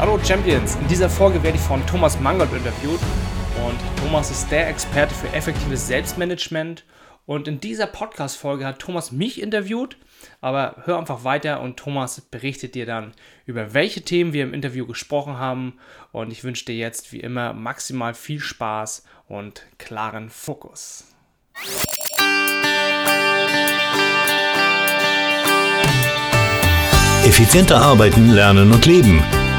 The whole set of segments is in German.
Hallo Champions, in dieser Folge werde ich von Thomas Mangold interviewt. Und Thomas ist der Experte für effektives Selbstmanagement. Und in dieser Podcast-Folge hat Thomas mich interviewt, aber hör einfach weiter und Thomas berichtet dir dann über welche Themen wir im Interview gesprochen haben. Und ich wünsche dir jetzt wie immer maximal viel Spaß und klaren Fokus. Effizienter arbeiten, lernen und leben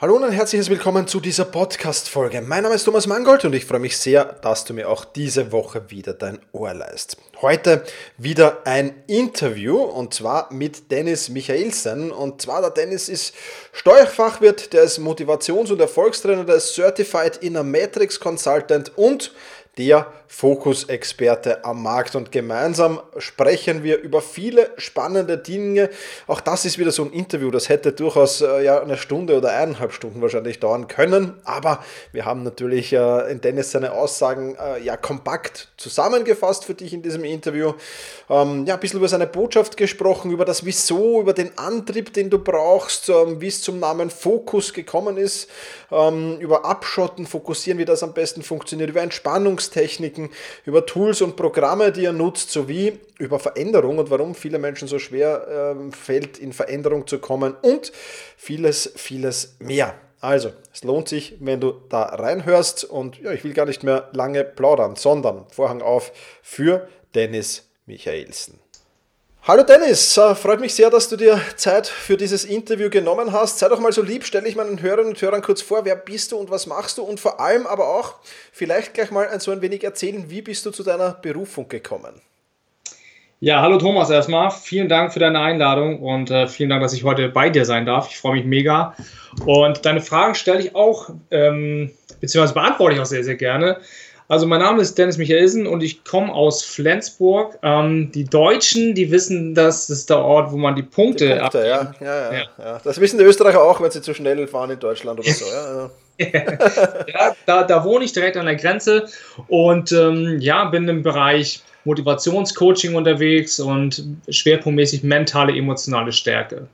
Hallo und ein herzliches Willkommen zu dieser Podcast-Folge. Mein Name ist Thomas Mangold und ich freue mich sehr, dass du mir auch diese Woche wieder dein Ohr leist. Heute wieder ein Interview und zwar mit Dennis Michaelsen. Und zwar der Dennis ist Steuerfachwirt, der ist Motivations- und Erfolgstrainer, der ist Certified Inner Matrix Consultant und der Fokus-Experte am Markt. Und gemeinsam sprechen wir über viele spannende Dinge. Auch das ist wieder so ein Interview, das hätte durchaus äh, ja, eine Stunde oder eineinhalb Stunden wahrscheinlich dauern können. Aber wir haben natürlich äh, in Dennis seine Aussagen äh, ja kompakt zusammengefasst für dich in diesem Interview. Ähm, ja, ein bisschen über seine Botschaft gesprochen, über das Wieso, über den Antrieb, den du brauchst, ähm, wie es zum Namen Fokus gekommen ist, ähm, über Abschotten, Fokussieren, wie das am besten funktioniert, über Entspannungstechniken Techniken, über Tools und Programme, die er nutzt, sowie über Veränderung und warum viele Menschen so schwer äh, fällt, in Veränderung zu kommen und vieles, vieles mehr. Also, es lohnt sich, wenn du da reinhörst und ja, ich will gar nicht mehr lange plaudern, sondern Vorhang auf für Dennis Michaelsen. Hallo Dennis, äh, freut mich sehr, dass du dir Zeit für dieses Interview genommen hast. Sei doch mal so lieb, stelle ich meinen Hörerinnen und Hörern kurz vor, wer bist du und was machst du und vor allem aber auch vielleicht gleich mal so ein wenig erzählen, wie bist du zu deiner Berufung gekommen? Ja, hallo Thomas erstmal. Vielen Dank für deine Einladung und äh, vielen Dank, dass ich heute bei dir sein darf. Ich freue mich mega. Und deine Fragen stelle ich auch, ähm, beziehungsweise beantworte ich auch sehr, sehr gerne. Also mein Name ist Dennis Michaelsen und ich komme aus Flensburg. Ähm, die Deutschen, die wissen, das ist der Ort, wo man die Punkte, die Punkte ja. Ja, ja, ja. Das wissen die Österreicher auch, wenn sie zu schnell fahren in Deutschland oder so. ja, ja da, da, wohne ich direkt an der Grenze und ähm, ja, bin im Bereich Motivationscoaching unterwegs und schwerpunktmäßig mentale, emotionale Stärke.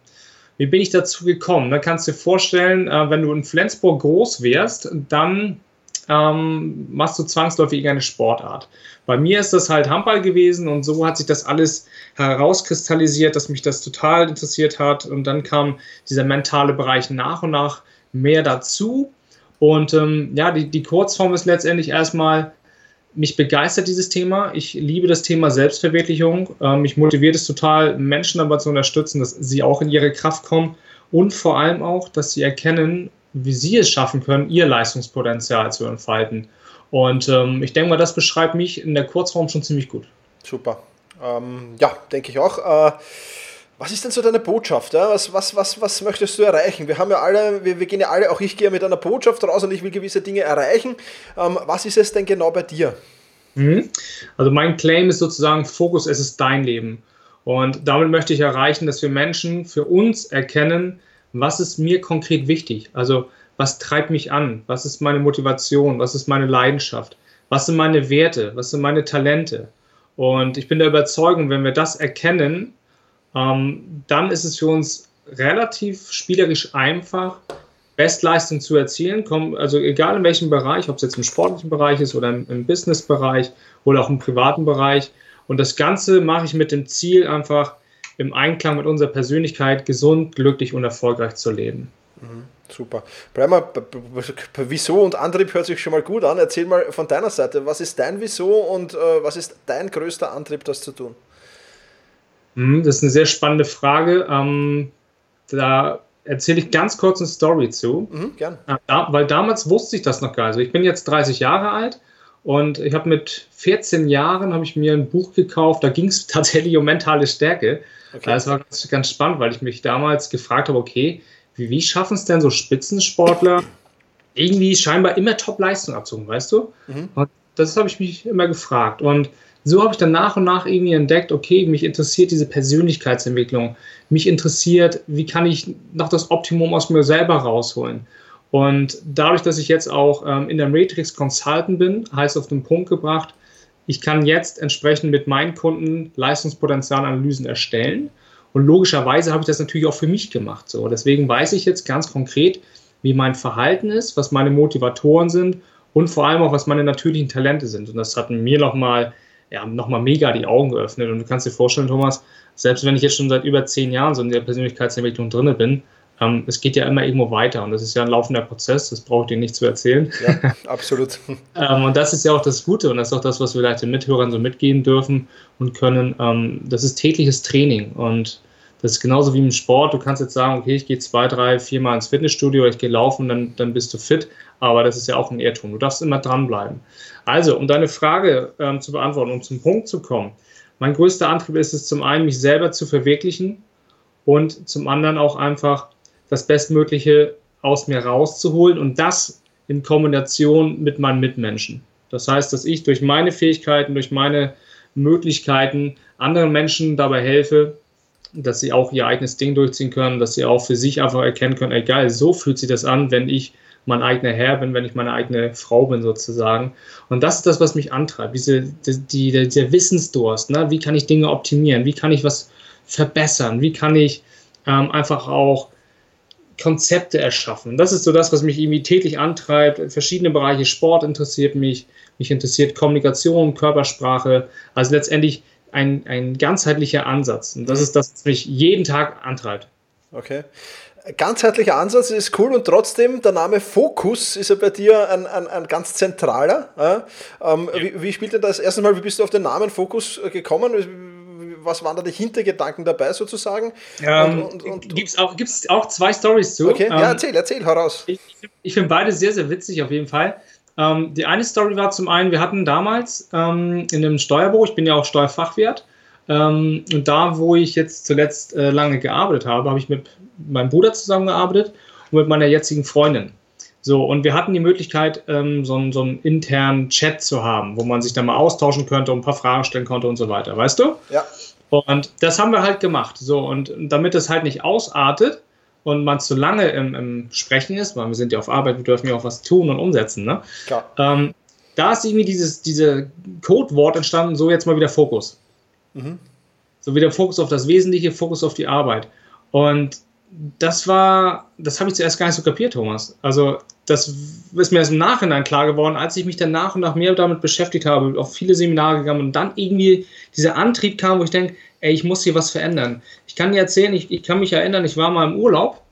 Wie bin ich dazu gekommen? Da kannst du dir vorstellen, äh, wenn du in Flensburg groß wärst, dann ähm, machst du zwangsläufig irgendeine Sportart. Bei mir ist das halt Handball gewesen und so hat sich das alles herauskristallisiert, dass mich das total interessiert hat und dann kam dieser mentale Bereich nach und nach mehr dazu. Und ähm, ja, die, die Kurzform ist letztendlich erstmal, mich begeistert dieses Thema. Ich liebe das Thema Selbstverwirklichung. Ähm, mich motiviert es total, Menschen dabei zu unterstützen, dass sie auch in ihre Kraft kommen und vor allem auch, dass sie erkennen, wie sie es schaffen können, ihr Leistungspotenzial zu entfalten. Und ähm, ich denke mal, das beschreibt mich in der Kurzform schon ziemlich gut. Super. Ähm, ja, denke ich auch. Äh, was ist denn so deine Botschaft? Ja? Was, was, was, was möchtest du erreichen? Wir haben ja alle, wir, wir gehen ja alle, auch ich gehe mit einer Botschaft raus und ich will gewisse Dinge erreichen. Ähm, was ist es denn genau bei dir? Mhm. Also mein Claim ist sozusagen Fokus, es ist dein Leben. Und damit möchte ich erreichen, dass wir Menschen für uns erkennen, was ist mir konkret wichtig? Also was treibt mich an? Was ist meine Motivation? Was ist meine Leidenschaft? Was sind meine Werte? Was sind meine Talente? Und ich bin der Überzeugung, wenn wir das erkennen, ähm, dann ist es für uns relativ spielerisch einfach, Bestleistung zu erzielen. Also egal in welchem Bereich, ob es jetzt im sportlichen Bereich ist oder im, im Businessbereich oder auch im privaten Bereich. Und das Ganze mache ich mit dem Ziel einfach, im Einklang mit unserer Persönlichkeit gesund, glücklich und erfolgreich zu leben. Mhm, super. Bleib mal, Wieso und Antrieb hört sich schon mal gut an. Erzähl mal von deiner Seite, was ist dein Wieso und äh, was ist dein größter Antrieb, das zu tun? Mhm, das ist eine sehr spannende Frage. Ähm, da erzähle ich ganz kurz eine Story zu. Mhm, gern. Da, weil damals wusste ich das noch gar nicht. Also ich bin jetzt 30 Jahre alt Und ich habe mit 14 Jahren habe ich mir ein Buch gekauft, da ging es tatsächlich um mentale Stärke. Okay. Das war ganz, ganz, spannend, weil ich mich damals gefragt habe, okay, wie, wie schaffen es denn so Spitzensportler, irgendwie scheinbar immer Top-Leistung abzuholen, weißt du? Mhm. Und das habe ich mich immer gefragt. Und so habe ich dann nach und nach irgendwie entdeckt, okay, mich interessiert diese Persönlichkeitsentwicklung. Mich interessiert, wie kann ich noch das Optimum aus mir selber rausholen. Und dadurch, dass ich jetzt auch ähm, in der Matrix Consultant bin, heißt auf den Punkt gebracht, ich kann jetzt entsprechend mit meinen Kunden Leistungspotenzialanalysen erstellen. Und logischerweise habe ich das natürlich auch für mich gemacht. So. Deswegen weiß ich jetzt ganz konkret, wie mein Verhalten ist, was meine Motivatoren sind und vor allem auch, was meine natürlichen Talente sind. Und das hat mir nochmal ja, noch mega die Augen geöffnet. Und du kannst dir vorstellen, Thomas, selbst wenn ich jetzt schon seit über zehn Jahren so in der Persönlichkeitsentwicklung drin bin, ähm, es geht ja immer irgendwo weiter und das ist ja ein laufender Prozess, das brauche ich dir nicht zu erzählen. Ja, absolut. ähm, und das ist ja auch das Gute und das ist auch das, was wir vielleicht den Mithörern so mitgeben dürfen und können. Ähm, das ist tägliches Training und das ist genauso wie im Sport. Du kannst jetzt sagen, okay, ich gehe zwei, drei, viermal ins Fitnessstudio, ich gehe laufen, dann, dann bist du fit. Aber das ist ja auch ein Irrtum. Du darfst immer dranbleiben. Also, um deine Frage ähm, zu beantworten, um zum Punkt zu kommen. Mein größter Antrieb ist es zum einen, mich selber zu verwirklichen und zum anderen auch einfach das Bestmögliche aus mir rauszuholen und das in Kombination mit meinen Mitmenschen. Das heißt, dass ich durch meine Fähigkeiten, durch meine Möglichkeiten anderen Menschen dabei helfe, dass sie auch ihr eigenes Ding durchziehen können, dass sie auch für sich einfach erkennen können, egal, so fühlt sich das an, wenn ich mein eigener Herr bin, wenn ich meine eigene Frau bin sozusagen. Und das ist das, was mich antreibt, diese, die, die, der Wissensdurst. Ne? Wie kann ich Dinge optimieren? Wie kann ich was verbessern? Wie kann ich ähm, einfach auch Konzepte erschaffen? Das ist so das, was mich irgendwie täglich antreibt. Verschiedene Bereiche Sport interessiert mich, mich interessiert Kommunikation, Körpersprache. Also letztendlich ein, ein ganzheitlicher Ansatz. Und das ist das, was mich jeden Tag antreibt. Okay. Ganzheitlicher Ansatz ist cool und trotzdem der Name Fokus ist ja bei dir ein, ein, ein ganz zentraler. Äh? Ähm, ja. wie, wie, spielt denn das? Erstens mal, wie bist du auf den Namen Fokus gekommen? Was waren da die Hintergedanken dabei sozusagen? Ähm, Gibt es auch, gibt's auch zwei Stories zu. Okay, ähm, ja, erzähl, erzähl, heraus. Ich, ich finde beide sehr, sehr witzig auf jeden Fall. Ähm, die eine Story war zum einen, wir hatten damals ähm, in einem Steuerbüro, ich bin ja auch Steuerfachwirt, ähm, und da, wo ich jetzt zuletzt äh, lange gearbeitet habe, habe ich mit meinem Bruder zusammengearbeitet und mit meiner jetzigen Freundin. So, und wir hatten die Möglichkeit, ähm, so, so, einen internen Chat zu haben, wo man sich dann mal austauschen könnte und ein paar Fragen stellen konnte und so weiter, weißt du? Ja. Und das haben wir halt gemacht. So, und damit es halt nicht ausartet, und man zu lange im, im, Sprechen ist, weil wir sind ja auf Arbeit, wir dürfen ja auch was tun und umsetzen, ne? Ähm, da ist irgendwie dieses diese Codewort entstanden, so jetzt mal wieder Fokus. Mhm. So wieder Fokus auf das Wesentliche, Fokus auf die Arbeit. Und das war, das habe ich zuerst gar nicht so kapiert, Thomas. Also, das ist mir erst im Nachhinein klar geworden, als ich mich dann nach und nach mehr damit beschäftigt habe, auf viele Seminare gegangen und dann irgendwie dieser Antrieb kam, wo ich denke, ey, ich muss hier was verändern. Ich kann dir erzählen, ich, ich kann mich erinnern, ich war mal im Urlaub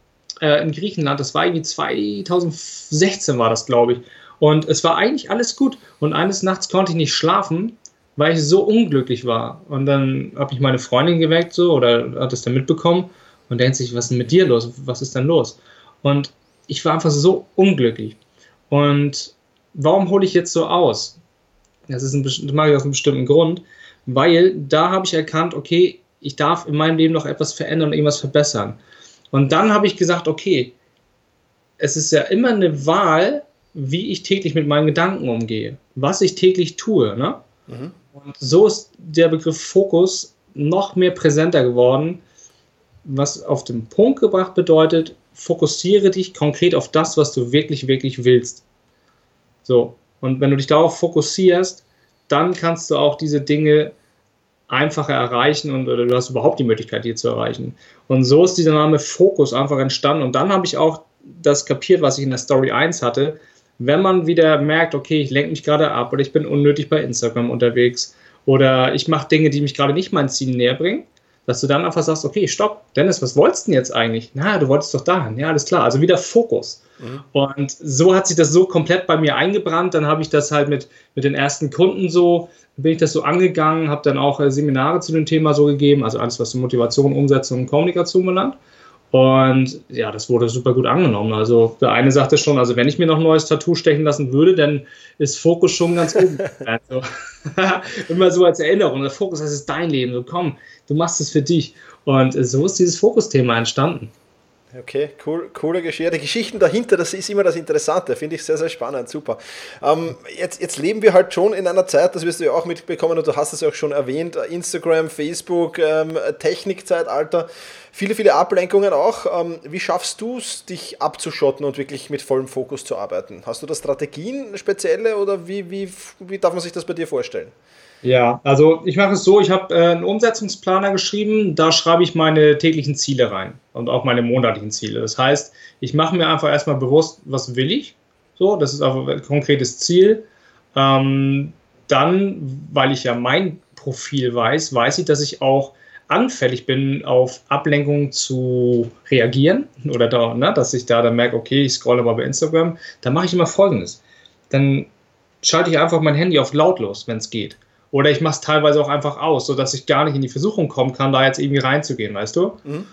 äh, in Griechenland, das war irgendwie 2016 war das, glaube ich. Und es war eigentlich alles gut. Und eines Nachts konnte ich nicht schlafen, weil ich so unglücklich war. Und dann habe ich meine Freundin geweckt so oder hat es dann mitbekommen und denkt sich, was ist denn mit dir los? Was ist denn los? Und ich war einfach so unglücklich. Und warum hole ich jetzt so aus? Das, ist ein, das mache ich aus einem bestimmten Grund weil da habe ich erkannt, okay, ich darf in meinem Leben noch etwas verändern und irgendwas verbessern. Und dann habe ich gesagt, okay, es ist ja immer eine Wahl, wie ich täglich mit meinen Gedanken umgehe, was ich täglich tue. Ne? Mhm. Und so ist der Begriff Fokus noch mehr präsenter geworden, was auf den Punkt gebracht bedeutet, fokussiere dich konkret auf das, was du wirklich, wirklich willst. So, und wenn du dich darauf fokussierst, dann kannst du auch diese Dinge einfacher erreichen und oder du hast überhaupt die Möglichkeit, die zu erreichen. Und so ist dieser Name Fokus einfach entstanden. Und dann habe ich auch das kapiert, was ich in der Story 1 hatte. Wenn man wieder merkt, okay, ich lenke mich gerade ab oder ich bin unnötig bei Instagram unterwegs oder ich mache Dinge, die mich gerade nicht mein Ziel näher bringen, dass du dann einfach sagst, okay, stopp, Dennis, was wolltest du denn jetzt eigentlich? Na, du wolltest doch dahin. Ja, alles klar. Also wieder Fokus. Mhm. Und so hat sich das so komplett bei mir eingebrannt. Dann habe ich das halt mit, mit den ersten Kunden so, bin ich das so angegangen, habe dann auch äh, Seminare zu dem Thema so gegeben, also alles, was Motivation, Umsetzung und Kommunikation belangt. Und ja, das wurde super gut angenommen. Also der eine sagte schon, also wenn ich mir noch ein neues Tattoo stechen lassen würde, dann ist Fokus schon ganz oben. also, immer so als Erinnerung. Der Fokus, das ist dein Leben. So komm, du machst es für dich. Und so ist dieses Fokusthema entstanden. Okay, cool, coole Geschichte. Die Geschichten dahinter, das ist immer das Interessante, finde ich sehr, sehr spannend, super. Ähm, jetzt, jetzt leben wir halt schon in einer Zeit, das wirst du ja auch mitbekommen und du hast es ja auch schon erwähnt, Instagram, Facebook, ähm, Technikzeitalter, viele, viele Ablenkungen auch. Ähm, wie schaffst du es, dich abzuschotten und wirklich mit vollem Fokus zu arbeiten? Hast du da Strategien spezielle oder wie, wie, wie darf man sich das bei dir vorstellen? Ja, also ich mache es so, ich habe äh, einen Umsetzungsplaner geschrieben, da schreibe ich meine täglichen Ziele rein und auch meine monatlichen Ziele. Das heißt, ich mache mir einfach erstmal bewusst, was will ich. So, das ist einfach ein konkretes Ziel. Ähm, dann, weil ich ja mein Profil weiß, weiß ich, dass ich auch anfällig bin, auf Ablenkung zu reagieren oder da, ne, dass ich da dann merke, okay, ich scrolle mal bei Instagram, dann mache ich immer folgendes. Dann schalte ich einfach mein Handy auf lautlos, wenn es geht. Oder ich mache es teilweise auch einfach aus, sodass ich gar nicht in die Versuchung kommen kann, da jetzt irgendwie reinzugehen, weißt du? Mhm.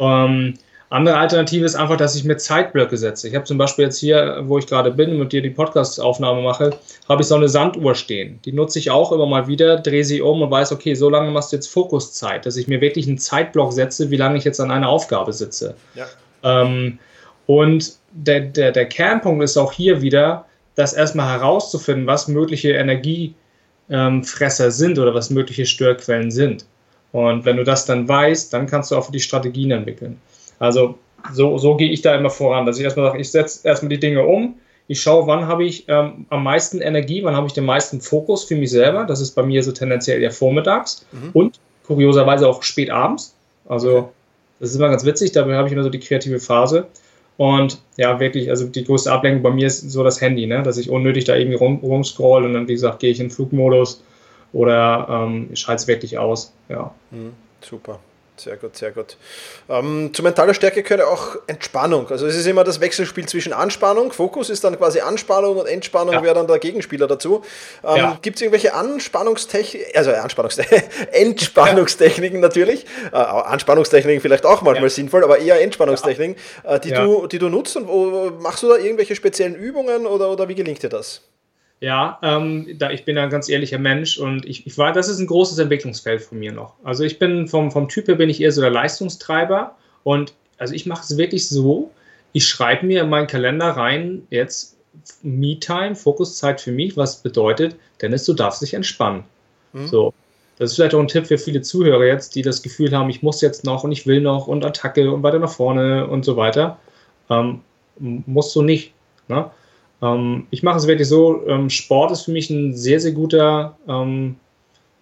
Ähm, andere Alternative ist einfach, dass ich mir Zeitblöcke setze. Ich habe zum Beispiel jetzt hier, wo ich gerade bin und mit dir die Podcast-Aufnahme mache, habe ich so eine Sanduhr stehen. Die nutze ich auch immer mal wieder, drehe sie um und weiß, okay, so lange machst du jetzt Fokuszeit, dass ich mir wirklich einen Zeitblock setze, wie lange ich jetzt an einer Aufgabe sitze. Ja. Ähm, und der, der, der Kernpunkt ist auch hier wieder, das erstmal herauszufinden, was mögliche Energie ähm, Fresser sind oder was mögliche Störquellen sind. Und wenn du das dann weißt, dann kannst du auch für die Strategien entwickeln. Also so, so gehe ich da immer voran, dass ich erstmal sage, ich setze erstmal die Dinge um, ich schaue, wann habe ich ähm, am meisten Energie, wann habe ich den meisten Fokus für mich selber. Das ist bei mir so tendenziell eher vormittags mhm. und kurioserweise auch spät abends. Also das ist immer ganz witzig, dabei habe ich immer so die kreative Phase. Und ja, wirklich, also die größte Ablenkung bei mir ist so das Handy, ne? dass ich unnötig da irgendwie rum, rumscroll und dann, wie gesagt, gehe ich in Flugmodus oder ähm, schalte es wirklich aus. Ja. Mhm, super. Sehr gut, sehr gut. Ähm, zu mentaler Stärke gehört auch Entspannung. Also es ist immer das Wechselspiel zwischen Anspannung, Fokus ist dann quasi Anspannung und Entspannung ja. wäre dann der Gegenspieler dazu. Ähm, ja. Gibt es irgendwelche Anspannungstechniken, also Anspannungstechniken, Entspannungstechniken natürlich, äh, Anspannungstechniken vielleicht auch manchmal ja. sinnvoll, aber eher Entspannungstechniken, äh, die, Du, die du nutzt und wo, machst du da irgendwelche speziellen Übungen oder, oder wie gelingt dir das? Ja, ähm, da ich bin ein ganz ehrlicher Mensch und ich, ich war, das ist ein großes Entwicklungsfeld von mir noch. Also ich bin vom, vom Typ her bin ich eher so der Leistungstreiber und also ich mache es wirklich so, ich schreibe mir in meinen Kalender rein jetzt Me-Time, Fokuszeit für mich, was bedeutet, Dennis, du darfst dich entspannen. Mhm. So. Das ist vielleicht auch ein Tipp für viele Zuhörer jetzt, die das Gefühl haben, ich muss jetzt noch und ich will noch und Attacke und weiter nach vorne und so weiter. Ähm, musst du nicht. Ne? Ähm, ich mache es wirklich so, ähm, Sport ist für mich ein sehr, sehr guter ähm,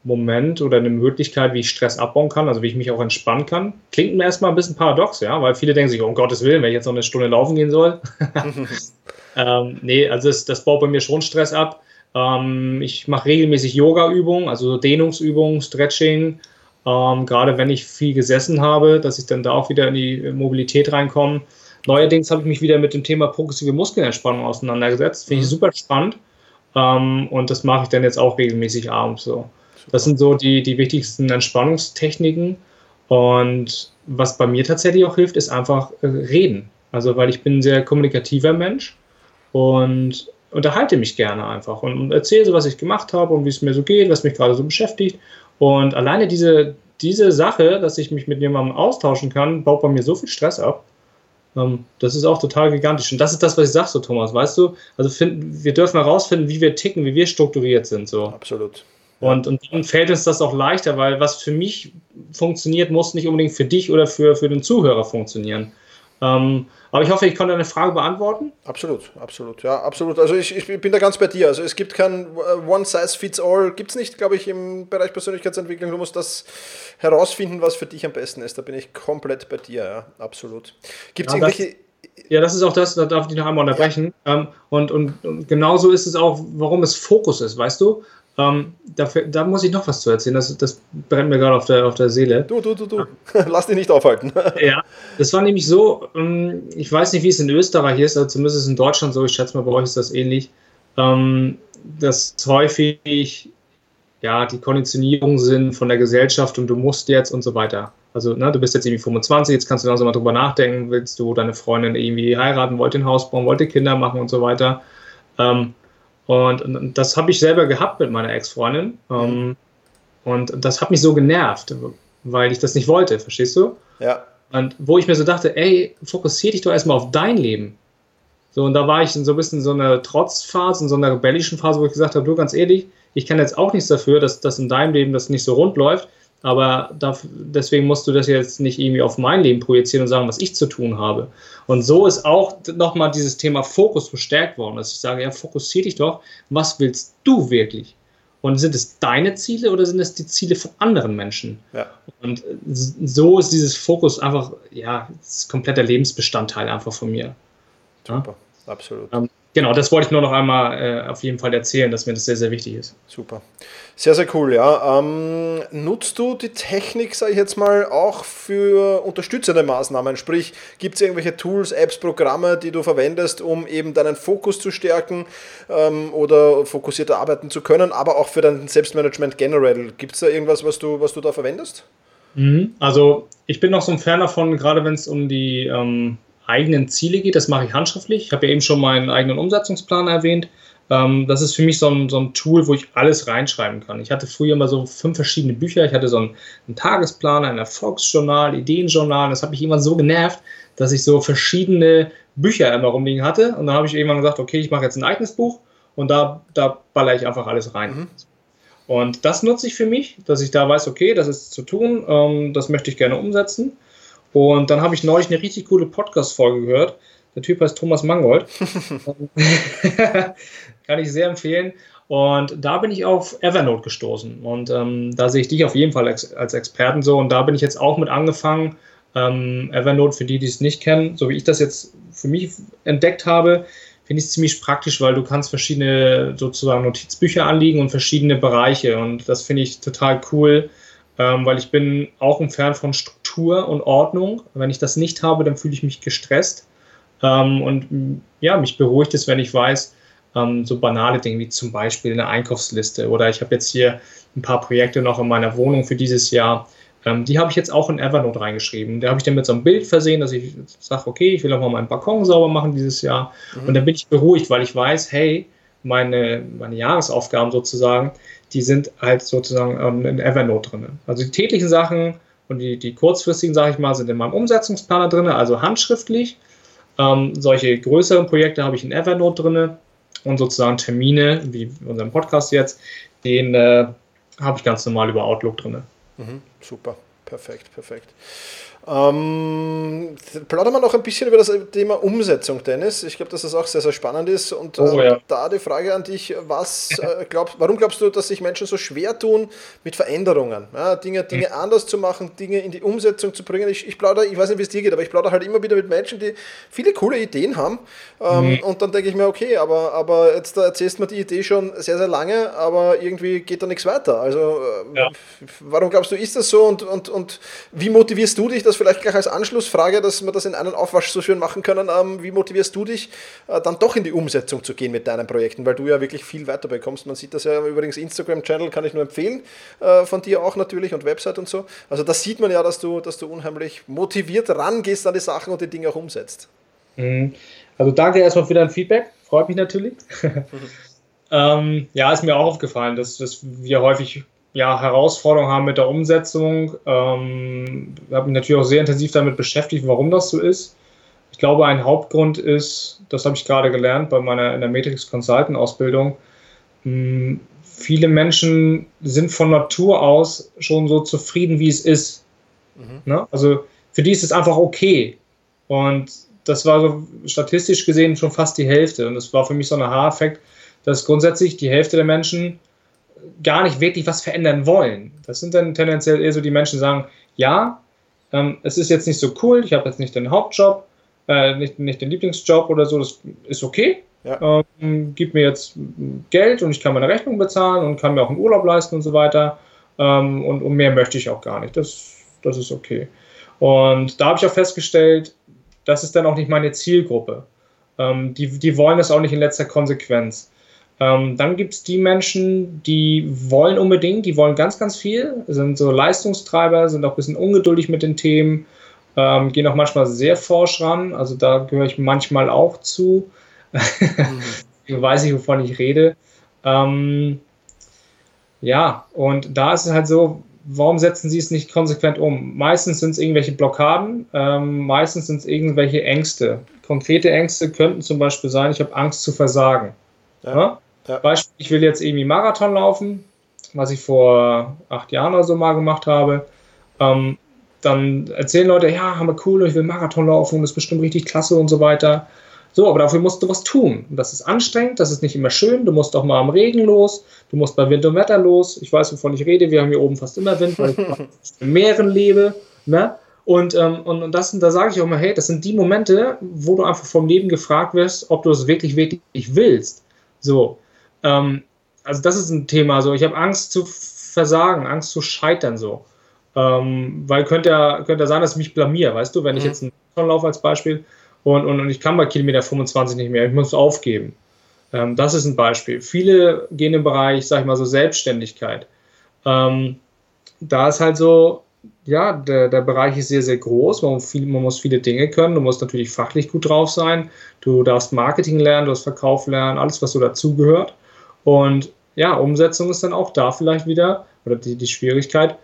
Moment oder eine Möglichkeit, wie ich Stress abbauen kann, also wie ich mich auch entspannen kann. Klingt mir erstmal ein bisschen paradox, ja, weil viele denken sich, um Gottes Willen, wenn ich jetzt noch eine Stunde laufen gehen soll. ähm, nee, also das, das, baut bei mir schon Stress ab. Ähm, ich mache regelmäßig Yoga-Übungen, also Dehnungsübungen, Stretching, ähm, gerade wenn ich viel gesessen habe, dass ich dann da auch wieder in die Mobilität reinkomme. Neuerdings habe ich mich wieder mit dem Thema progressive Muskelentspannung auseinandergesetzt. Finde ich mhm. super spannend. Ähm, und das mache ich dann jetzt auch regelmäßig abends so. Das sind so die, die wichtigsten Entspannungstechniken. Und was bei mir tatsächlich auch hilft, ist einfach äh, reden. Also, weil ich bin ein sehr kommunikativer Mensch und unterhalte mich gerne einfach und, und erzähle so, was ich gemacht habe und wie es mir so geht, was mich gerade so beschäftigt. Und alleine diese, diese Sache, dass ich mich mit jemandem austauschen kann, baut bei mir so viel Stress ab. Ähm, das ist auch total gigantisch. Und das ist das, was ich sage, so Thomas, weißt du? Also finden, wir dürfen herausfinden, wie wir ticken, wie wir strukturiert sind. So. Absolut. Und, und dann fällt uns das auch leichter, weil was für mich funktioniert, muss nicht unbedingt für dich oder für, für den Zuhörer funktionieren. Ähm, aber ich hoffe, ich konnte deine Frage beantworten. Absolut, absolut, ja, absolut. Also ich, ich bin da ganz bei dir. Also es gibt kein äh, One-Size-Fits-All, gibt es nicht, glaube ich, im Bereich Persönlichkeitsentwicklung. Du musst das herausfinden, was für dich am besten ist. Da bin ich komplett bei dir, ja, absolut. Gibt es ja, irgendwelche... Ja, das ist auch das, da darf ich noch einmal unterbrechen. Ähm, und, und, und genauso ist es auch, warum es Fokus ist, weißt du? Ähm, dafür, da muss ich noch was zu erzählen. Das, das brennt mir gerade auf der, auf der Seele. Du, du, du, du. Lass dich nicht aufhalten. ja, das war nämlich so, ähm, ich weiß nicht, wie es in Österreich ist, also zumindest in Deutschland so, ich schätze mal, bei euch ist das ähnlich, ähm, dass häufig ja, die Konditionierungen sind von der Gesellschaft und du musst jetzt und so weiter. Also, ne, du bist jetzt irgendwie 25, jetzt kannst du langsam mal drüber nachdenken, willst du deine Freundin irgendwie heiraten, wollt ein Haus bauen, wollt Kinder machen und so weiter. Ähm, und, und, das habe ich selber gehabt mit meiner Ex-Freundin. Ähm, und das hat mich so genervt, weil ich das nicht wollte, verstehst du? Ja. Und wo ich mir so dachte, ey, fokussier dich doch erstmal auf dein Leben. So, und da war ich in so ein bisschen so einer Trotzphase, in so einer rebellischen Phase, wo ich gesagt habe, du ganz ehrlich, ich kann jetzt auch nichts dafür, dass das in deinem Leben das nicht so rund läuft, aber dafür, deswegen musst du das jetzt nicht irgendwie auf mein Leben projizieren und sagen, was ich zu tun habe. Und so ist auch nochmal dieses Thema Fokus verstärkt worden, dass ich sage, ja, fokussier dich doch, was willst du wirklich? Und sind es deine Ziele oder sind es die Ziele von anderen Menschen? Ja. Und so ist dieses Fokus einfach, ja, das ist kompletter Lebensbestandteil einfach von mir. Super, ja? absolut. Ähm, genau, das wollte ich nur noch einmal äh, auf jeden Fall erzählen, dass mir das sehr, sehr wichtig ist. Super. Sehr, sehr cool, ja. Ähm, nutzt du die Technik, sage ich jetzt mal, auch für unterstützende Maßnahmen? Sprich, gibt es irgendwelche Tools, Apps, Programme, die du verwendest, um eben deinen Fokus zu stärken ähm, oder fokussierter arbeiten zu können, aber auch für dein Selbstmanagement generell? Gibt es da irgendwas, was du, was du da verwendest? Mhm. Also ich bin noch so ein Fan davon, gerade wenn es um die ähm, eigenen Ziele geht. Das mache ich handschriftlich. Ich habe ja eben schon meinen eigenen Umsetzungsplan erwähnt. Ähm, das ist für mich so ein, so ein, Tool, wo ich alles reinschreiben kann. Ich hatte früher immer so fünf verschiedene Bücher. Ich hatte so einen, einen Tagesplan, ein Erfolgsjournal, Ideenjournal. Das hat mich immer so genervt, dass ich so verschiedene Bücher immer rumliegen hatte. Und dann habe ich irgendwann gesagt, okay, ich mache jetzt ein eigenes Buch und da, da baller ich einfach alles rein. Mhm. Und das nutze ich für mich, dass ich da weiß, okay, das ist zu tun, ähm, das möchte ich gerne umsetzen. Und dann habe ich neulich eine richtig coole Podcast-Folge gehört. Der Typ heißt Thomas Mangold. Kann ich sehr empfehlen. Und da bin ich auf Evernote gestoßen. Und ähm, da sehe ich dich auf jeden Fall als, als, Experten so. Und da bin ich jetzt auch mit angefangen. Ähm, Evernote, für die, die es nicht kennen, so wie ich das jetzt für mich entdeckt habe, finde ich es ziemlich praktisch, weil du kannst verschiedene sozusagen Notizbücher anlegen und verschiedene Bereiche. Und das finde ich total cool ähm, weil ich bin auch ein Fan von Struktur und Ordnung. Wenn ich das nicht habe, dann fühle ich mich gestresst. Ähm, und ja, mich beruhigt es, wenn ich weiß, ähm, so banale Dinge wie zum Beispiel eine Einkaufsliste oder ich habe jetzt hier ein paar Projekte noch in meiner Wohnung für dieses Jahr. Ähm, die habe ich jetzt auch in Evernote reingeschrieben. Da habe ich dann mit so einem Bild versehen, dass ich sage, okay, ich will auch mal meinen Balkon sauber machen dieses Jahr. Mhm. Und dann bin ich beruhigt, weil ich weiß, hey, meine, meine Jahresaufgaben sozusagen, die sind halt sozusagen ähm, in Evernote drin. Also die täglichen Sachen und die, die kurzfristigen, sage ich mal, sind in meinem Umsetzungsplaner drin, also handschriftlich. Ähm, solche größeren Projekte habe ich in Evernote drin und sozusagen Termine, wie unseren Podcast jetzt, den äh, habe ich ganz normal über Outlook drin. Mhm, super, perfekt, perfekt. Ähm, plaudern wir noch ein bisschen über das Thema Umsetzung, Dennis. Ich glaube, dass das auch sehr, sehr spannend ist. Und oh, ja. da die Frage an dich, was äh, glaub, warum glaubst du, dass sich Menschen so schwer tun mit Veränderungen? Ja, Dinge, Dinge mhm. anders zu machen, Dinge in die Umsetzung zu bringen. Ich, ich plaudere, ich weiß nicht, wie es dir geht, aber ich plaudere halt immer wieder mit Menschen, die viele coole Ideen haben. Ähm, mhm. Und dann denke ich mir, okay, aber, aber jetzt da erzählst du mir die Idee schon sehr, sehr lange, aber irgendwie geht da nichts weiter. Also äh, ja. warum glaubst du, ist das so und, und, und wie motivierst du dich, das vielleicht gleich als Anschlussfrage, dass wir das in einen Aufwasch so schön machen können. Ähm, wie motivierst du dich, äh, dann doch in die Umsetzung zu gehen mit deinen Projekten, weil du ja wirklich viel weiter bekommst. Man sieht das ja übrigens, Instagram-Channel kann ich nur empfehlen, äh, von dir auch natürlich und Website und so. Also da sieht man ja, dass du, dass du unheimlich motiviert rangehst an die Sachen und die Dinge auch umsetzt. Mhm. Also danke erstmal für dein Feedback, freut mich natürlich. ähm, ja, ist mir auch aufgefallen, dass, dass wir häufig ja, Herausforderungen haben mit der Umsetzung. Ähm, habe mich natürlich auch sehr intensiv damit beschäftigt, warum das so ist. Ich glaube, ein Hauptgrund ist, das habe ich gerade gelernt bei meiner in der Matrix Consultant Ausbildung. Hm, viele Menschen sind von Natur aus schon so zufrieden, wie es ist. Mhm. Ne? Also für die ist es einfach okay. Und das war so statistisch gesehen schon fast die Hälfte. Und das war für mich so ein Haareffekt, dass grundsätzlich die Hälfte der Menschen gar nicht wirklich was verändern wollen. Das sind dann tendenziell eher so die Menschen, die sagen, ja, ähm, es ist jetzt nicht so cool, ich habe jetzt nicht den Hauptjob, äh, nicht, nicht den Lieblingsjob oder so, das ist okay. Ja. Ähm, gib mir jetzt Geld und ich kann meine Rechnung bezahlen und kann mir auch einen Urlaub leisten und so weiter. Ähm, und, und mehr möchte ich auch gar nicht. Das, das ist okay. Und da habe ich auch festgestellt, das ist dann auch nicht meine Zielgruppe. Ähm, die, die wollen das auch nicht in letzter Konsequenz. Ähm, dann gibt es die Menschen, die wollen unbedingt, die wollen ganz, ganz viel, sind so Leistungstreiber, sind auch ein bisschen ungeduldig mit den Themen, ähm, gehen auch manchmal sehr forsch ran. Also da gehöre ich manchmal auch zu. Mhm. ich weiß nicht, wovon ich rede. Ähm, ja, und da ist es halt so, warum setzen sie es nicht konsequent um? Meistens sind es irgendwelche Blockaden, ähm, meistens sind es irgendwelche Ängste. Konkrete Ängste könnten zum Beispiel sein, ich habe Angst zu versagen. Ja, ja. Beispiel, ich will jetzt irgendwie Marathon laufen, was ich vor acht Jahren oder so mal gemacht habe. Ähm, dann erzählen Leute, ja, haben wir cool, ich will Marathon laufen, das ist bestimmt richtig klasse und so weiter. So, aber dafür musst du was tun. Und das ist anstrengend, das ist nicht immer schön. Du musst auch mal am Regen los, du musst bei Wind und Wetter los. Ich weiß, wovon ich rede. Wir haben hier oben fast immer Wind, weil ich in Meeren lebe. Ne? Und, ähm, und, und das, da sage ich auch mal, hey, das sind die Momente, wo du einfach vom Leben gefragt wirst, ob du es wirklich, wirklich willst. So. Ähm, also das ist ein Thema. So, ich habe Angst zu versagen, Angst zu scheitern so. Ähm, weil könnte ja, könnte ja sein, dass ich mich blamier, weißt du, wenn mhm. ich jetzt einen laufe als Beispiel und, und, und ich kann bei Kilometer 25 nicht mehr, ich muss aufgeben. Ähm, das ist ein Beispiel. Viele gehen im Bereich, sag ich mal so, Selbstständigkeit. Ähm, da ist halt so, ja, der, der Bereich ist sehr, sehr groß. Man, viel, man, muss viele Dinge können. Du musst natürlich fachlich gut drauf sein. Du darfst Marketing lernen, du darfst Verkauf lernen, alles, was so dazugehört. Und ja, Umsetzung ist dann auch da vielleicht wieder, oder die, die Schwierigkeit,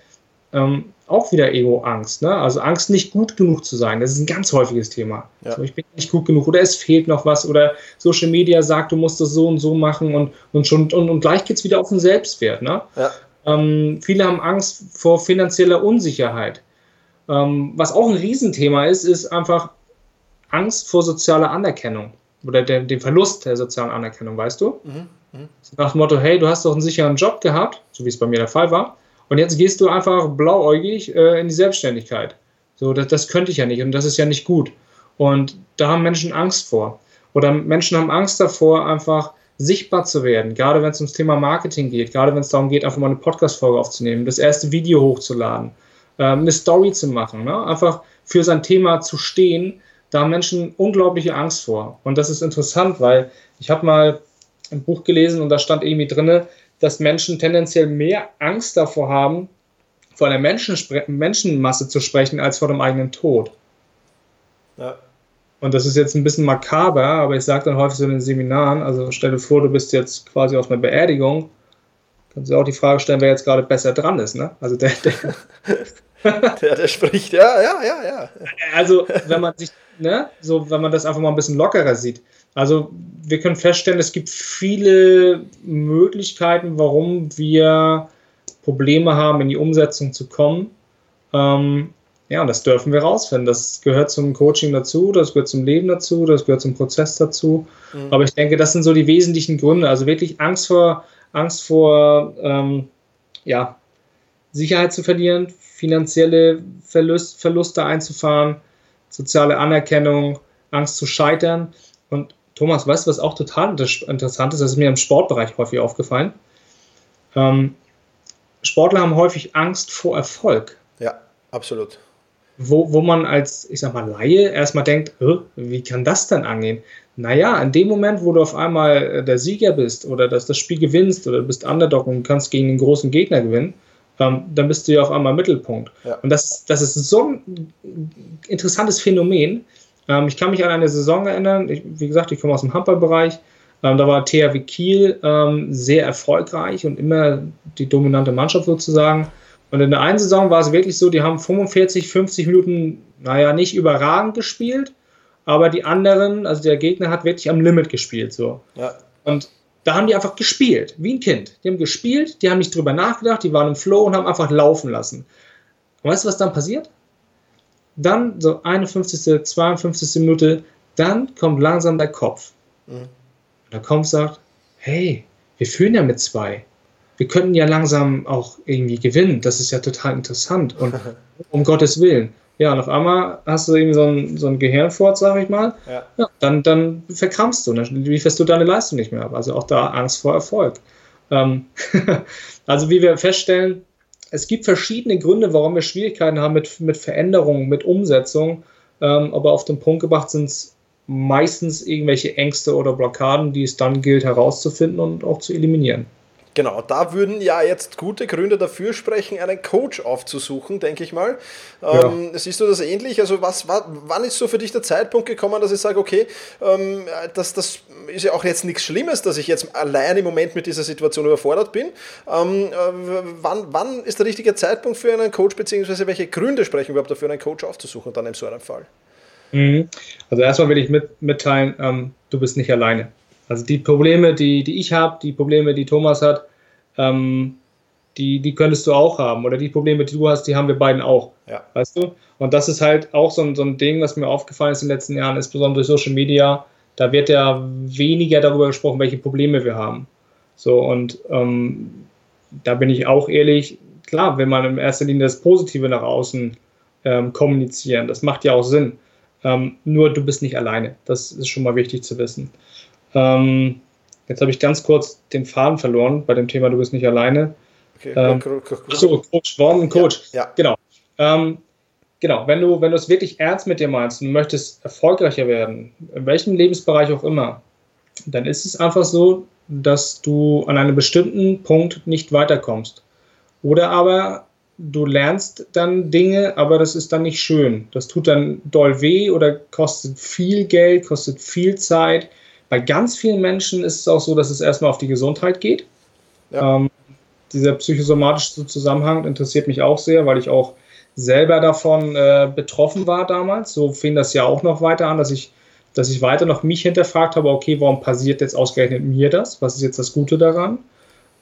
ähm, auch wieder Ego-Angst. Ne? Also Angst, nicht gut genug zu sein. Das ist ein ganz häufiges Thema. Ja. Also ich bin nicht gut genug oder es fehlt noch was oder Social Media sagt, du musst das so und so machen und, und, schon, und, und gleich geht es wieder auf den Selbstwert. Ne? Ja. Ähm, viele haben Angst vor finanzieller Unsicherheit. Ähm, was auch ein Riesenthema ist, ist einfach Angst vor sozialer Anerkennung oder der, dem Verlust der sozialen Anerkennung, weißt du? Mhm. Mhm. Nach dem Motto, hey, du hast doch einen sicheren Job gehabt, so wie es bei mir der Fall war und jetzt gehst du einfach blauäugig äh, in die Selbstständigkeit. So, das, das könnte ich ja nicht und das ist ja nicht gut. Und da haben Menschen Angst vor. Oder Menschen haben Angst davor, einfach sichtbar zu werden, gerade wenn es ums Thema Marketing geht, gerade wenn es darum geht, einfach mal eine Podcast-Folge aufzunehmen, das erste Video hochzuladen, ähm, eine Story zu machen, ne? einfach für sein Thema zu stehen, da haben Menschen unglaubliche Angst vor. Und das ist interessant, weil ich habe mal ein Buch gelesen und da stand irgendwie drinne, dass Menschen tendenziell mehr Angst davor haben, vor einer Menschen Menschenmasse zu sprechen, als vor dem eigenen Tod. Ja. Und das ist jetzt ein bisschen makaber, aber ich sage dann häufig so in den Seminaren, also stell dir vor, du bist jetzt quasi auf einer Beerdigung, kannst du auch die Frage stellen, wer jetzt gerade besser dran ist, ne? Also der, der, der, der spricht, ja, ja, ja, ja. Also wenn man sich, ne, so wenn man das einfach mal ein bisschen lockerer sieht, also wir können feststellen, es gibt viele Möglichkeiten, warum wir Probleme haben, in die Umsetzung zu kommen. Ähm, ja, und das dürfen wir rausfinden. Das gehört zum Coaching dazu, das gehört zum Leben dazu, das gehört zum Prozess dazu. Mhm. Aber ich denke, das sind so die wesentlichen Gründe. Also wirklich Angst vor, Angst vor ähm, ja, Sicherheit zu verlieren, finanzielle Verlust, Verluste einzufahren, soziale Anerkennung, Angst zu scheitern. Und Thomas, weißt du, was auch total interessant ist? Das ist mir im Sportbereich häufig aufgefallen. Ähm, Sportler haben häufig Angst vor Erfolg. Ja, absolut. Wo, wo man als, ich sag mal, Laie erstmal denkt, wie kann das denn angehen? Naja, in dem Moment, wo du auf einmal äh, der Sieger bist oder dass das Spiel gewinnst oder du bist Underdog und kannst gegen den großen Gegner gewinnen, ähm, dann bist du ja auf einmal Mittelpunkt. Ja. Und das, das ist so ein interessantes Phänomen, ähm, ich kann mich an eine Saison erinnern, ich, wie gesagt, ich komme aus dem Handballbereich. Ähm, da war THW Kiel ähm, sehr erfolgreich und immer die dominante Mannschaft sozusagen. Und in der einen Saison war es wirklich so, die haben 45, 50 Minuten, naja, nicht überragend gespielt, aber die anderen, also der Gegner hat wirklich am Limit gespielt. So. Ja. Und da haben die einfach gespielt, wie ein Kind. Die haben gespielt, die haben nicht drüber nachgedacht, die waren im Flow und haben einfach laufen lassen. Und weißt du, was dann passiert? Dann so 51., 52. Minute, dann kommt langsam der Kopf. Mhm. Der Kopf sagt, hey, wir führen ja mit zwei. Wir könnten ja langsam auch irgendwie gewinnen. Das ist ja total interessant. Und um Gottes Willen. Ja, und auf einmal hast du irgendwie so ein, so ein Gehirnfort, sag ich mal. Ja. ja. dann, dann verkrampfst du. Dann lieferst du deine Leistung nicht mehr ab. Also auch da Angst vor Erfolg. Ähm also wie wir feststellen, es gibt verschiedene Gründe, warum wir Schwierigkeiten haben mit, mit Veränderungen, mit Umsetzung. Ähm, aber auf den Punkt gebracht sind es meistens irgendwelche Ängste oder Blockaden, die es dann gilt herauszufinden und auch zu eliminieren. Genau, da würden ja jetzt gute Gründe dafür sprechen, einen Coach aufzusuchen, denke ich mal. Ja. Ähm, siehst du das ähnlich? Also was, wann ist so für dich der Zeitpunkt gekommen, dass ich sage, okay, ähm, das, das ist ja auch jetzt nichts Schlimmes, dass ich jetzt allein im Moment mit dieser Situation überfordert bin. Ähm, äh, wann, wann ist der richtige Zeitpunkt für einen Coach, beziehungsweise welche Gründe sprechen überhaupt dafür, einen Coach aufzusuchen dann in so einem Fall? Mhm. Also erstmal will ich mit, mitteilen, ähm, du bist nicht alleine. Also die Probleme, die, die ich habe, die Probleme, die Thomas hat, ähm, die, die könntest du auch haben. Oder die Probleme, die du hast, die haben wir beiden auch. Ja. Weißt du? Und das ist halt auch so ein, so ein Ding, was mir aufgefallen ist in den letzten Jahren, insbesondere durch Social Media. Da wird ja weniger darüber gesprochen, welche Probleme wir haben. So, und ähm, da bin ich auch ehrlich, klar, wenn man in erster Linie das Positive nach außen ähm, kommunizieren, das macht ja auch Sinn. Ähm, nur du bist nicht alleine. Das ist schon mal wichtig zu wissen. Ähm, jetzt habe ich ganz kurz den Faden verloren bei dem Thema, du bist nicht alleine. Okay, ähm, so, Coach, ein Coach? Ja, ja. Genau. Ähm, genau, wenn du, wenn du es wirklich ernst mit dir meinst und möchtest erfolgreicher werden, in welchem Lebensbereich auch immer, dann ist es einfach so, dass du an einem bestimmten Punkt nicht weiterkommst. Oder aber du lernst dann Dinge, aber das ist dann nicht schön. Das tut dann doll weh oder kostet viel Geld, kostet viel Zeit. Bei ganz vielen Menschen ist es auch so, dass es erstmal auf die Gesundheit geht. Ja. Ähm, dieser psychosomatische Zusammenhang interessiert mich auch sehr, weil ich auch selber davon äh, betroffen war damals. So fing das ja auch noch weiter an, dass ich, dass ich weiter noch mich hinterfragt habe, okay, warum passiert jetzt ausgerechnet mir das? Was ist jetzt das Gute daran?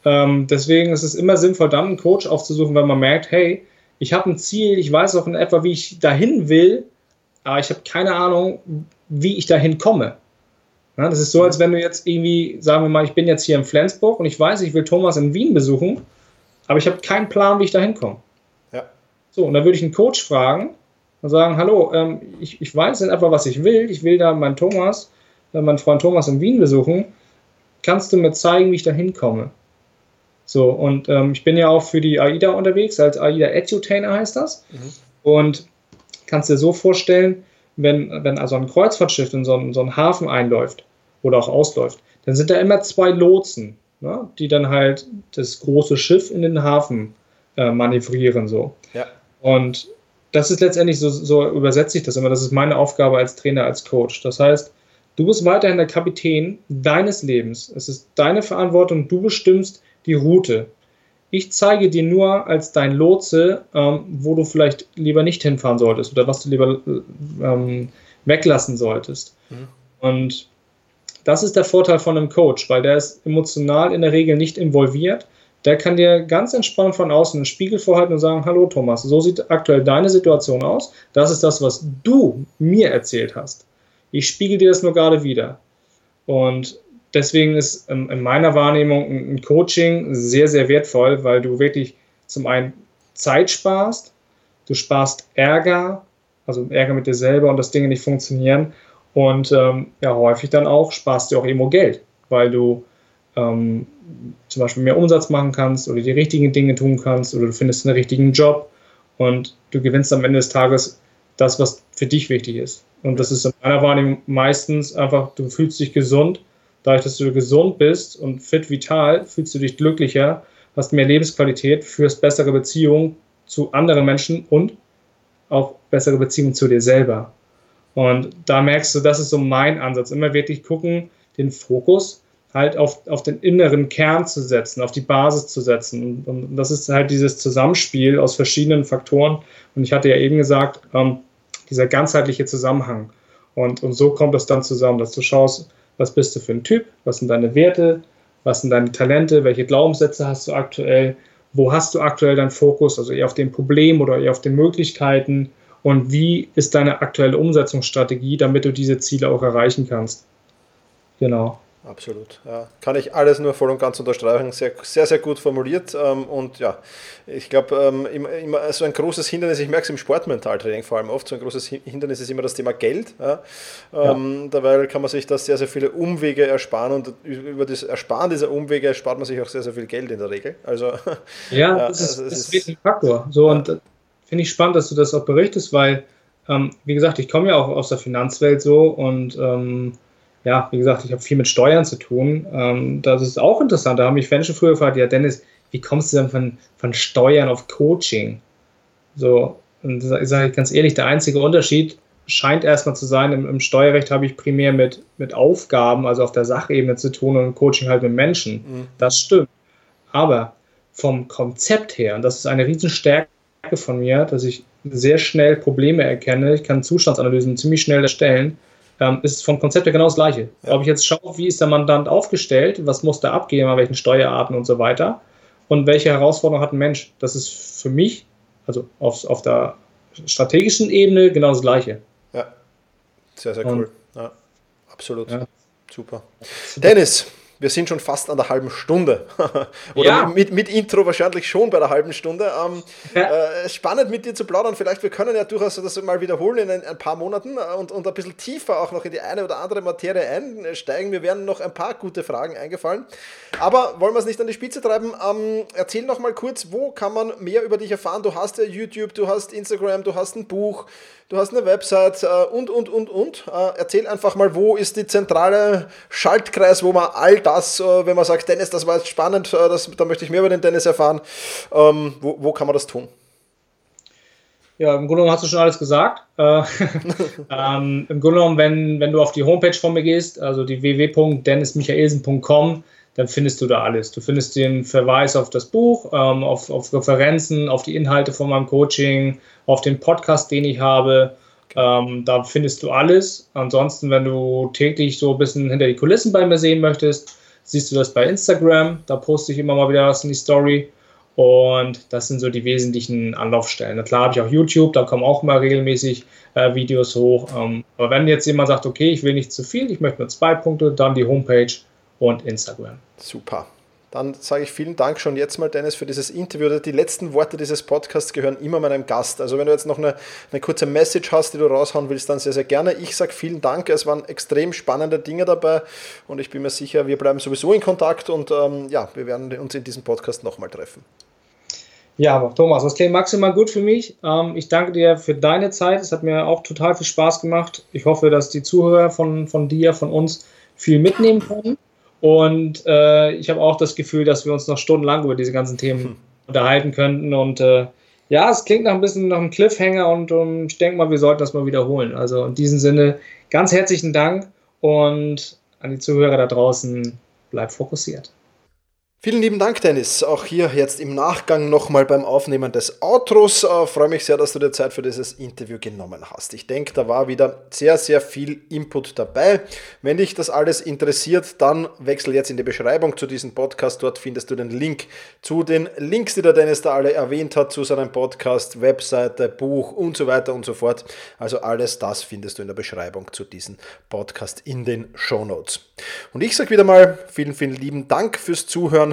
Ähm, deswegen ist es immer sinnvoll, dann einen Coach aufzusuchen, wenn man merkt, hey, ich habe ein Ziel, ich weiß auch in etwa, wie ich dahin will, aber ich habe keine Ahnung, wie ich dahin komme. Ja, das ist so, als wenn du jetzt irgendwie, sagen wir mal, ich bin jetzt hier in Flensburg und ich weiß, ich will Thomas in Wien besuchen, aber ich habe keinen Plan, wie ich dahin komme. Ja. So, und dann würde ich einen Coach fragen und sagen, hallo, ähm, ich, ich weiß in etwa, was ich will, ich will da meinen Thomas, äh, meinen Freund Thomas in Wien besuchen, kannst du mir zeigen, wie ich dahin komme? So, und ähm, ich bin ja auch für die AIDA unterwegs, als AIDA Edutainer heißt das. Mhm. Und kannst dir so vorstellen, wenn, wenn also ein Kreuzfahrtschiff in so einen, so einen Hafen einläuft oder auch ausläuft, dann sind da immer zwei Lotsen, ne, die dann halt das große Schiff in den Hafen äh, manövrieren. So. Ja. Und das ist letztendlich, so, so übersetze ich das immer, das ist meine Aufgabe als Trainer, als Coach. Das heißt, du bist weiterhin der Kapitän deines Lebens. Es ist deine Verantwortung, du bestimmst, die Route. Ich zeige dir nur als dein Lotse, ähm, wo du vielleicht lieber nicht hinfahren solltest oder was du lieber ähm, weglassen solltest. Mhm. Und das ist der Vorteil von einem Coach, weil der ist emotional in der Regel nicht involviert. Der kann dir ganz entspannt von außen einen Spiegel vorhalten und sagen, hallo Thomas, so sieht aktuell deine Situation aus. Das ist das, was du mir erzählt hast. Ich spiegel dir das nur gerade wieder. Und deswegen ist in meiner Wahrnehmung ein Coaching sehr, sehr wertvoll, weil du wirklich zum einen Zeit sparst, du sparst Ärger, also Ärger mit dir selber und dass Dinge nicht funktionieren und ähm, ja, häufig dann auch sparst du auch irgendwo Geld, weil du ähm, zum Beispiel mehr Umsatz machen kannst oder die richtigen Dinge tun kannst oder du findest einen richtigen Job und du gewinnst am Ende des Tages das, was für dich wichtig ist. Und das ist in meiner Wahrnehmung meistens einfach, du fühlst dich gesund Dadurch, dass du gesund bist und fit, vital, fühlst du dich glücklicher, hast mehr Lebensqualität, führst bessere Beziehungen zu anderen Menschen und auch bessere Beziehungen zu dir selber. Und da merkst du, das ist so mein Ansatz. Immer wirklich gucken, den Fokus halt auf, auf den inneren Kern zu setzen, auf die Basis zu setzen. Und, das ist halt dieses Zusammenspiel aus verschiedenen Faktoren. Und ich hatte ja eben gesagt, ähm, dieser ganzheitliche Zusammenhang. Und, und so kommt es dann zusammen, dass du schaust, was bist du für ein Typ, was sind deine Werte, was sind deine Talente, welche Glaubenssätze hast du aktuell, wo hast du aktuell deinen Fokus, also eher auf dem Problem oder eher auf den Möglichkeiten? Und wie ist deine aktuelle Umsetzungsstrategie, damit du diese Ziele auch erreichen kannst. Genau. Absolut. Ja, kann ich alles nur voll und ganz unterstreichen. Sehr, sehr, sehr gut formuliert. Ähm, und ja, ich glaube, ähm, immer so ein großes Hindernis, ich merke es im Sportmentaltraining vor allem oft, so ein großes Hindernis ist immer das Thema Geld. Ja. Ähm, ja. Dabei kann man sich da sehr, sehr viele Umwege ersparen und über das Ersparen dieser Umwege erspart man sich auch sehr, sehr viel Geld in der Regel. Also, ja, das, ist, also, das ist, ein Faktor. So, und finde ich spannend, dass du das auch berichtest, weil ähm, wie gesagt, ich komme ja auch aus der Finanzwelt so und ähm, ja, wie gesagt, ich habe viel mit Steuern zu tun. Ähm, das ist auch interessant. Da haben mich Menschen früher gefragt, ja, Dennis, wie kommst du denn von, von Steuern auf Coaching? So, und ich sage ganz ehrlich, der einzige Unterschied scheint erstmal zu sein, im, im, Steuerrecht habe ich primär mit, mit Aufgaben, also auf der Sachebene zu tun und im Coaching halt mit Menschen. Mhm. Das stimmt. Aber vom Konzept her, und das ist eine Riesenstärke von mir, dass ich sehr schnell Probleme erkenne, ich kann Zustandsanalysen ziemlich schnell erstellen, ähm, ist vom Konzept her genau das Gleiche. Ja. Ob ich jetzt schaue, wie ist der Mandant aufgestellt, was muss der abgeben, an welchen Steuerarten und so weiter und welche Herausforderungen hat ein Mensch, das ist für mich, also auf, auf der strategischen Ebene, genau das Gleiche. Ja, sehr, sehr cool. Ja, absolut. Ja. Super. Dennis, wir sind schon fast an der halben Stunde. Oder ja. mit, mit, Intro wahrscheinlich schon bei der halben Stunde. Ähm, ja. äh, spannend mit dir zu plaudern. Vielleicht wir können ja durchaus das mal wiederholen in ein, ein, paar Monaten und, und ein bisschen tiefer auch noch in die eine oder andere Materie einsteigen. Mir werden noch ein paar gute Fragen eingefallen. Aber wollen wir es nicht an die Spitze treiben? Ähm, erzähl noch mal kurz, wo kann man mehr über dich erfahren? Du hast ja YouTube, du hast Instagram, du hast ein Buch du hast eine Website äh, und, und, und, und. Äh, erzähl einfach mal, wo ist die zentrale Schaltkreis, wo man all das, äh, wenn man sagt, Dennis, das war jetzt spannend, äh, das, da möchte ich mehr über den Dennis erfahren, ähm, wo, wo kann man das tun? Ja, im Grunde genommen hast du schon alles gesagt. Äh, ähm, Im Grunde genommen, wenn, wenn du auf die Homepage von mir gehst, also die www.dennismichaelsen.com, dann findest du da alles. Du findest den Verweis auf das Buch, ähm, auf, auf Referenzen, auf die Inhalte von meinem Coaching, auf den Podcast, den ich habe. Ähm, da findest du alles. Ansonsten, wenn du täglich so ein bisschen hinter die Kulissen bei mir sehen möchtest, siehst du das bei Instagram. Da poste ich immer mal wieder was in die Story. Und das sind so die wesentlichen Anlaufstellen. Na klar habe ich auch YouTube, da kommen auch mal regelmäßig äh, Videos hoch. Ähm, aber wenn jetzt jemand sagt, okay, ich will nicht zu viel, ich möchte nur zwei Punkte, dann die Homepage und Instagram. Super. Dann sage ich vielen Dank schon jetzt mal, Dennis, für dieses Interview. Die letzten Worte dieses Podcasts gehören immer meinem Gast. Also wenn du jetzt noch eine, eine kurze Message hast, die du raushauen willst, dann sehr, sehr gerne. Ich sage vielen Dank. Es waren extrem spannende Dinge dabei und ich bin mir sicher, wir bleiben sowieso in Kontakt und ähm, ja, wir werden uns in diesem Podcast nochmal treffen. Ja, Thomas, das klingt maximal gut für mich. Ähm, ich danke dir für deine Zeit. Es hat mir auch total viel Spaß gemacht. Ich hoffe, dass die Zuhörer von, von dir, von uns viel mitnehmen können. Und äh, ich habe auch das Gefühl, dass wir uns noch stundenlang über diese ganzen Themen hm. unterhalten könnten. Und äh, ja, es klingt nach ein bisschen nach einem Cliffhanger und um, ich denke mal, wir sollten das mal wiederholen. Also in diesem Sinne, ganz herzlichen Dank und an die Zuhörer da draußen, bleibt fokussiert. Vielen lieben Dank, Dennis. Auch hier jetzt im Nachgang nochmal beim Aufnehmen des Outros. Äh, freue mich sehr, dass du dir Zeit für dieses Interview genommen hast. Ich denke, da war wieder sehr, sehr viel Input dabei. Wenn dich das alles interessiert, dann wechsel jetzt in die Beschreibung zu diesem Podcast. Dort findest du den Link zu den Links, die der Dennis da alle erwähnt hat, zu seinem Podcast, Webseite, Buch und so weiter und so fort. Also alles das findest du in der Beschreibung zu diesem Podcast in den Show Notes. Und ich sage wieder mal vielen, vielen lieben Dank fürs Zuhören